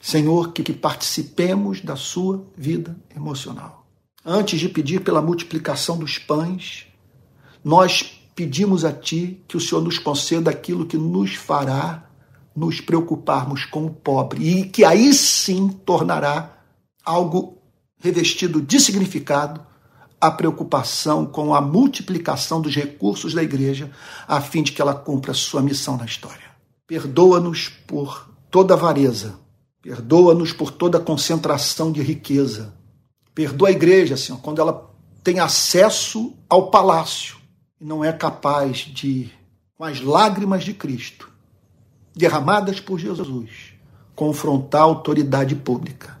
Senhor, que, que participemos da sua vida emocional. Antes de pedir pela multiplicação dos pães, nós pedimos a Ti que o Senhor nos conceda aquilo que nos fará nos preocuparmos com o pobre e que aí sim tornará algo revestido de significado a preocupação com a multiplicação dos recursos da igreja, a fim de que ela cumpra sua missão na história. Perdoa-nos por toda avareza, perdoa-nos por toda concentração de riqueza. Perdoa a igreja, Senhor, quando ela tem acesso ao palácio e não é capaz de, com as lágrimas de Cristo, derramadas por Jesus, confrontar a autoridade pública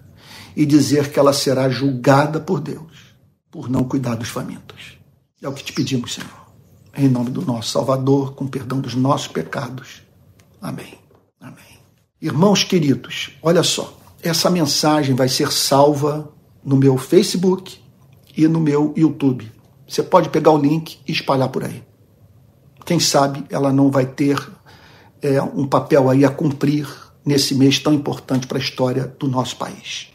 e dizer que ela será julgada por Deus por não cuidar dos famintos. É o que te pedimos, Senhor. Em nome do nosso Salvador, com perdão dos nossos pecados. Amém. Amém. Irmãos queridos, olha só. Essa mensagem vai ser salva no meu Facebook e no meu YouTube. Você pode pegar o link e espalhar por aí. Quem sabe ela não vai ter é, um papel aí a cumprir nesse mês tão importante para a história do nosso país.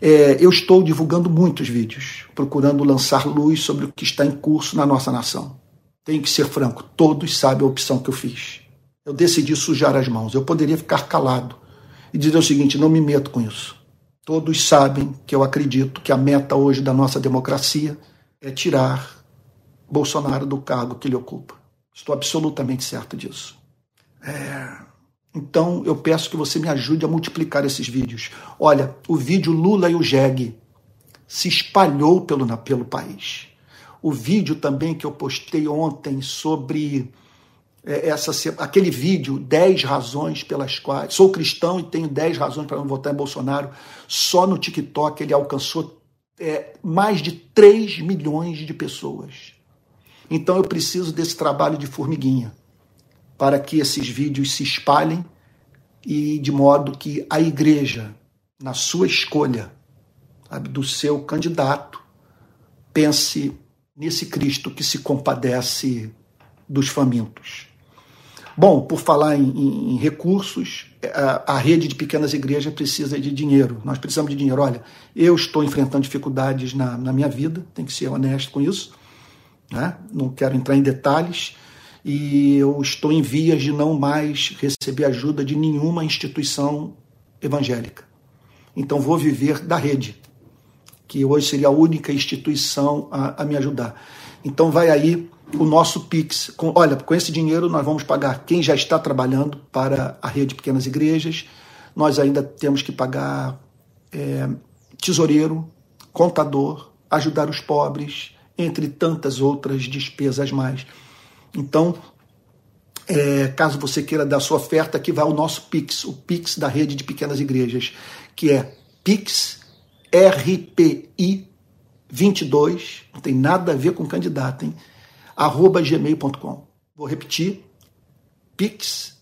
É, eu estou divulgando muitos vídeos, procurando lançar luz sobre o que está em curso na nossa nação. Tenho que ser franco, todos sabem a opção que eu fiz. Eu decidi sujar as mãos. Eu poderia ficar calado e dizer o seguinte: não me meto com isso. Todos sabem que eu acredito que a meta hoje da nossa democracia é tirar Bolsonaro do cargo que ele ocupa. Estou absolutamente certo disso. É... Então eu peço que você me ajude a multiplicar esses vídeos. Olha, o vídeo Lula e o Jeg se espalhou pelo, pelo país. O vídeo também que eu postei ontem sobre essa, aquele vídeo, 10 razões pelas quais. Sou cristão e tenho 10 razões para não votar em Bolsonaro. Só no TikTok ele alcançou é, mais de 3 milhões de pessoas. Então eu preciso desse trabalho de formiguinha para que esses vídeos se espalhem e de modo que a igreja, na sua escolha sabe, do seu candidato, pense nesse Cristo que se compadece dos famintos. Bom, por falar em, em, em recursos, a, a, rede de pequenas igrejas precisa de dinheiro. Nós precisamos de dinheiro. Olha, eu estou enfrentando dificuldades na, na minha vida, tenho que ser honesto com isso. Né? Não quero entrar em detalhes, e eu estou em vias de não mais receber ajuda de nenhuma instituição evangélica. Então vou viver da rede, que hoje seria a única instituição a, a me ajudar. Então vai aí o nosso Pix. Com, olha, com esse dinheiro nós vamos pagar quem já está trabalhando para a rede de pequenas igrejas. Nós ainda temos que pagar é, tesoureiro, contador, ajudar os pobres, entre tantas outras despesas mais. Então, é, caso você queira dar sua oferta, aqui vai o nosso Pix, o Pix da rede de pequenas igrejas, que é Pix RPI 22, não tem nada a ver com candidato, hein? Arroba gmail.com. Vou repetir, Pix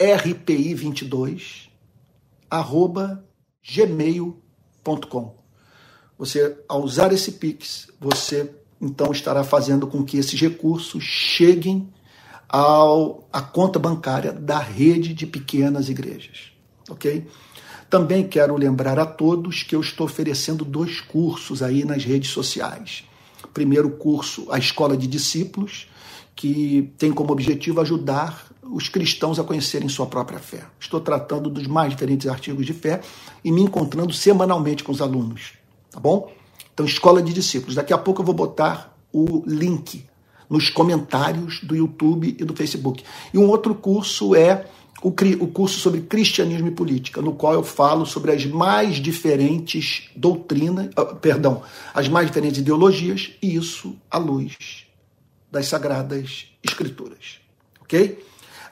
RPI 22 arroba gmail.com. Você, ao usar esse Pix, você então estará fazendo com que esses recursos cheguem ao, à conta bancária da rede de pequenas igrejas. Ok? Também quero lembrar a todos que eu estou oferecendo dois cursos aí nas redes sociais. Primeiro curso, a Escola de Discípulos, que tem como objetivo ajudar os cristãos a conhecerem sua própria fé. Estou tratando dos mais diferentes artigos de fé e me encontrando semanalmente com os alunos, tá bom? Então, Escola de Discípulos. Daqui a pouco eu vou botar o link nos comentários do YouTube e do Facebook. E um outro curso é o, o curso sobre cristianismo e política, no qual eu falo sobre as mais diferentes doutrinas, uh, perdão, as mais diferentes ideologias, e isso à luz das sagradas escrituras. Ok?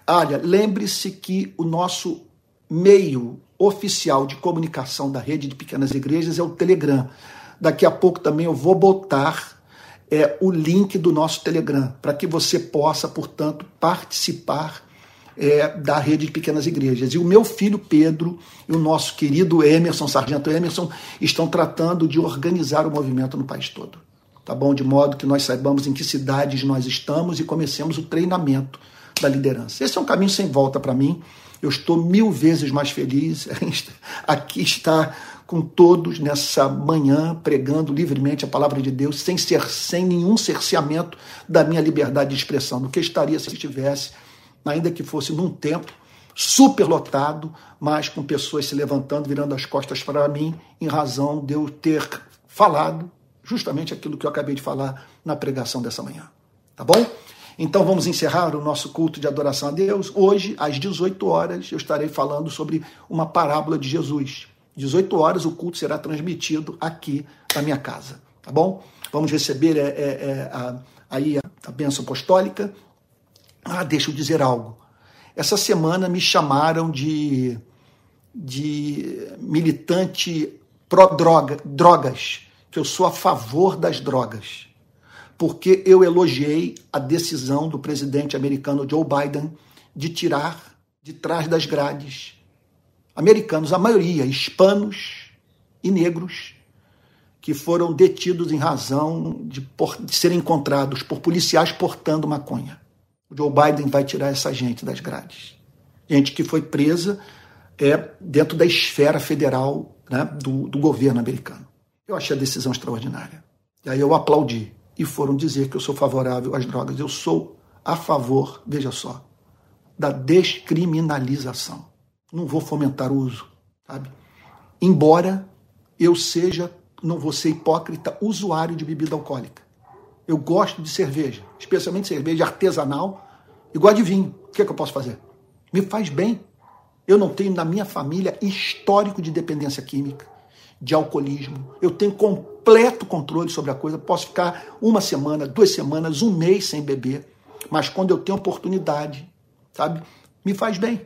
Olha, lembre-se que o nosso meio oficial de comunicação da rede de pequenas igrejas é o Telegram. Daqui a pouco também eu vou botar é, o link do nosso Telegram, para que você possa, portanto, participar é, da rede de pequenas igrejas. E o meu filho Pedro e o nosso querido Emerson, Sargento Emerson, estão tratando de organizar o movimento no país todo. Tá bom? De modo que nós saibamos em que cidades nós estamos e comecemos o treinamento da liderança. Esse é um caminho sem volta para mim. Eu estou mil vezes mais feliz. Aqui está com todos nessa manhã, pregando livremente a palavra de Deus, sem ser sem nenhum cerceamento da minha liberdade de expressão, do que estaria se estivesse, ainda que fosse num templo superlotado, mas com pessoas se levantando, virando as costas para mim, em razão de eu ter falado justamente aquilo que eu acabei de falar na pregação dessa manhã. Tá bom? Então vamos encerrar o nosso culto de adoração a Deus. Hoje, às 18 horas, eu estarei falando sobre uma parábola de Jesus. 18 horas o culto será transmitido aqui na minha casa, tá bom? Vamos receber é, é, é, a, aí a, a bênção apostólica. Ah, deixa eu dizer algo. Essa semana me chamaram de, de militante pró-drogas, que eu sou a favor das drogas, porque eu elogiei a decisão do presidente americano Joe Biden de tirar de trás das grades americanos, a maioria hispanos e negros, que foram detidos em razão de, por, de serem encontrados por policiais portando maconha. O Joe Biden vai tirar essa gente das grades. Gente que foi presa é, dentro da esfera federal né, do, do governo americano. Eu achei a decisão extraordinária. E aí eu aplaudi. E foram dizer que eu sou favorável às drogas. Eu sou a favor, veja só, da descriminalização. Não vou fomentar o uso, sabe? Embora eu seja, não vou ser hipócrita, usuário de bebida alcoólica. Eu gosto de cerveja, especialmente cerveja artesanal, gosto de vinho. O que, é que eu posso fazer? Me faz bem. Eu não tenho na minha família histórico de dependência química, de alcoolismo. Eu tenho completo controle sobre a coisa. Posso ficar uma semana, duas semanas, um mês sem beber. Mas quando eu tenho oportunidade, sabe, me faz bem.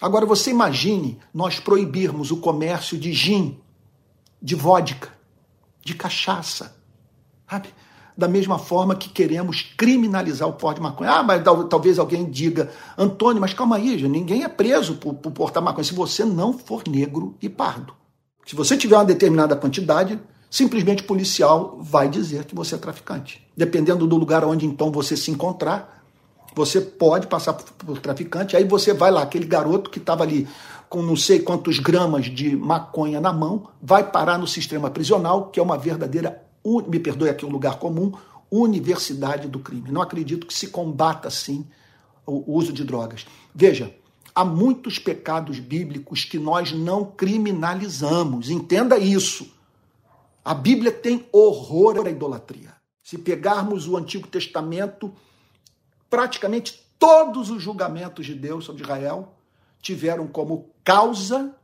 Agora você imagine nós proibirmos o comércio de gin, de vodka, de cachaça, sabe? Da mesma forma que queremos criminalizar o porte de maconha. Ah, mas talvez alguém diga, Antônio, mas calma aí, ninguém é preso por, por portar maconha se você não for negro e pardo. Se você tiver uma determinada quantidade, simplesmente o policial vai dizer que você é traficante. Dependendo do lugar onde então você se encontrar, você pode passar por, por traficante. Aí você vai lá, aquele garoto que estava ali com não sei quantos gramas de maconha na mão, vai parar no sistema prisional, que é uma verdadeira, me perdoe aqui um lugar comum, universidade do crime. Não acredito que se combata assim o uso de drogas. Veja, há muitos pecados bíblicos que nós não criminalizamos. Entenda isso. A Bíblia tem horror à idolatria. Se pegarmos o Antigo Testamento, praticamente todos os julgamentos de Deus sobre Israel tiveram como causa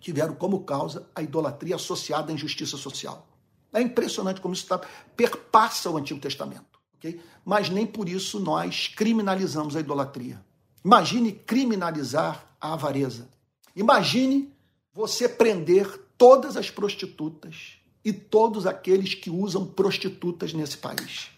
tiveram como causa a idolatria associada à injustiça social. É impressionante como isso tá, perpassa o Antigo Testamento. Okay? Mas nem por isso nós criminalizamos a idolatria. Imagine criminalizar a avareza. Imagine você prender todas as prostitutas e todos aqueles que usam prostitutas nesse país.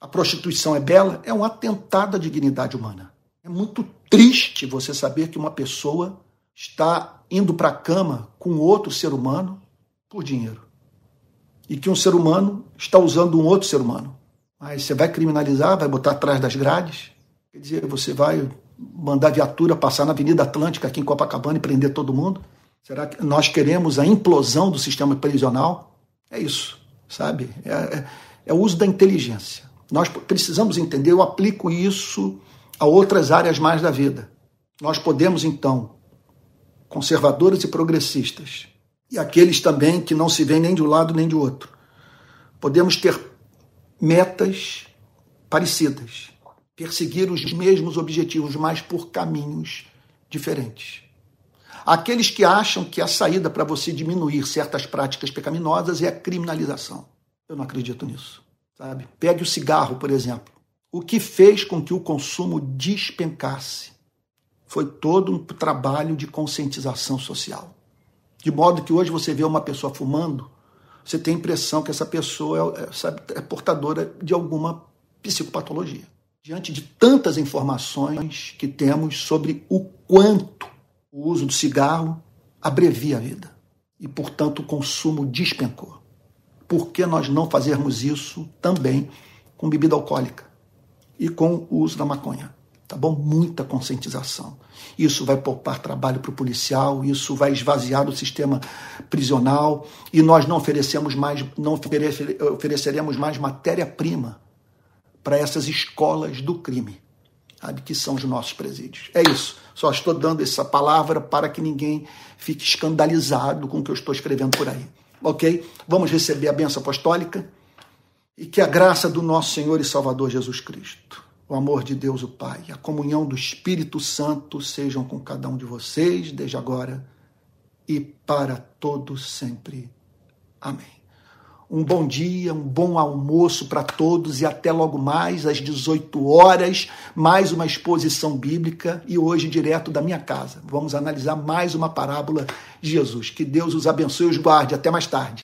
A prostituição é bela? É um atentado à dignidade humana. É muito triste você saber que uma pessoa está indo para a cama com outro ser humano por dinheiro. E que um ser humano está usando um outro ser humano. Mas você vai criminalizar, vai botar atrás das grades? Quer dizer, você vai mandar viatura passar na Avenida Atlântica aqui em Copacabana e prender todo mundo? Será que nós queremos a implosão do sistema prisional? É isso, sabe? É, é, é o uso da inteligência. Nós precisamos entender, eu aplico isso a outras áreas mais da vida. Nós podemos, então, conservadores e progressistas, e aqueles também que não se veem nem de um lado nem de outro, podemos ter metas parecidas, perseguir os mesmos objetivos, mas por caminhos diferentes. Aqueles que acham que a saída para você diminuir certas práticas pecaminosas é a criminalização. Eu não acredito nisso. Sabe? Pegue o cigarro, por exemplo. O que fez com que o consumo despencasse foi todo um trabalho de conscientização social. De modo que hoje você vê uma pessoa fumando, você tem a impressão que essa pessoa é, sabe, é portadora de alguma psicopatologia. Diante de tantas informações que temos sobre o quanto o uso do cigarro abrevia a vida e, portanto, o consumo despencou. Por que nós não fazermos isso também com bebida alcoólica e com o uso da maconha? Tá bom? Muita conscientização. Isso vai poupar trabalho para o policial, isso vai esvaziar o sistema prisional e nós não oferecemos mais, não ofereceremos mais matéria-prima para essas escolas do crime, sabe, que são os nossos presídios. É isso. Só estou dando essa palavra para que ninguém fique escandalizado com o que eu estou escrevendo por aí. Ok? Vamos receber a benção apostólica e que a graça do nosso Senhor e Salvador Jesus Cristo, o amor de Deus o Pai, a comunhão do Espírito Santo sejam com cada um de vocês, desde agora e para todos sempre. Amém. Um bom dia, um bom almoço para todos e até logo mais às 18 horas, mais uma exposição bíblica e hoje direto da minha casa. Vamos analisar mais uma parábola de Jesus. Que Deus os abençoe e os guarde. Até mais tarde.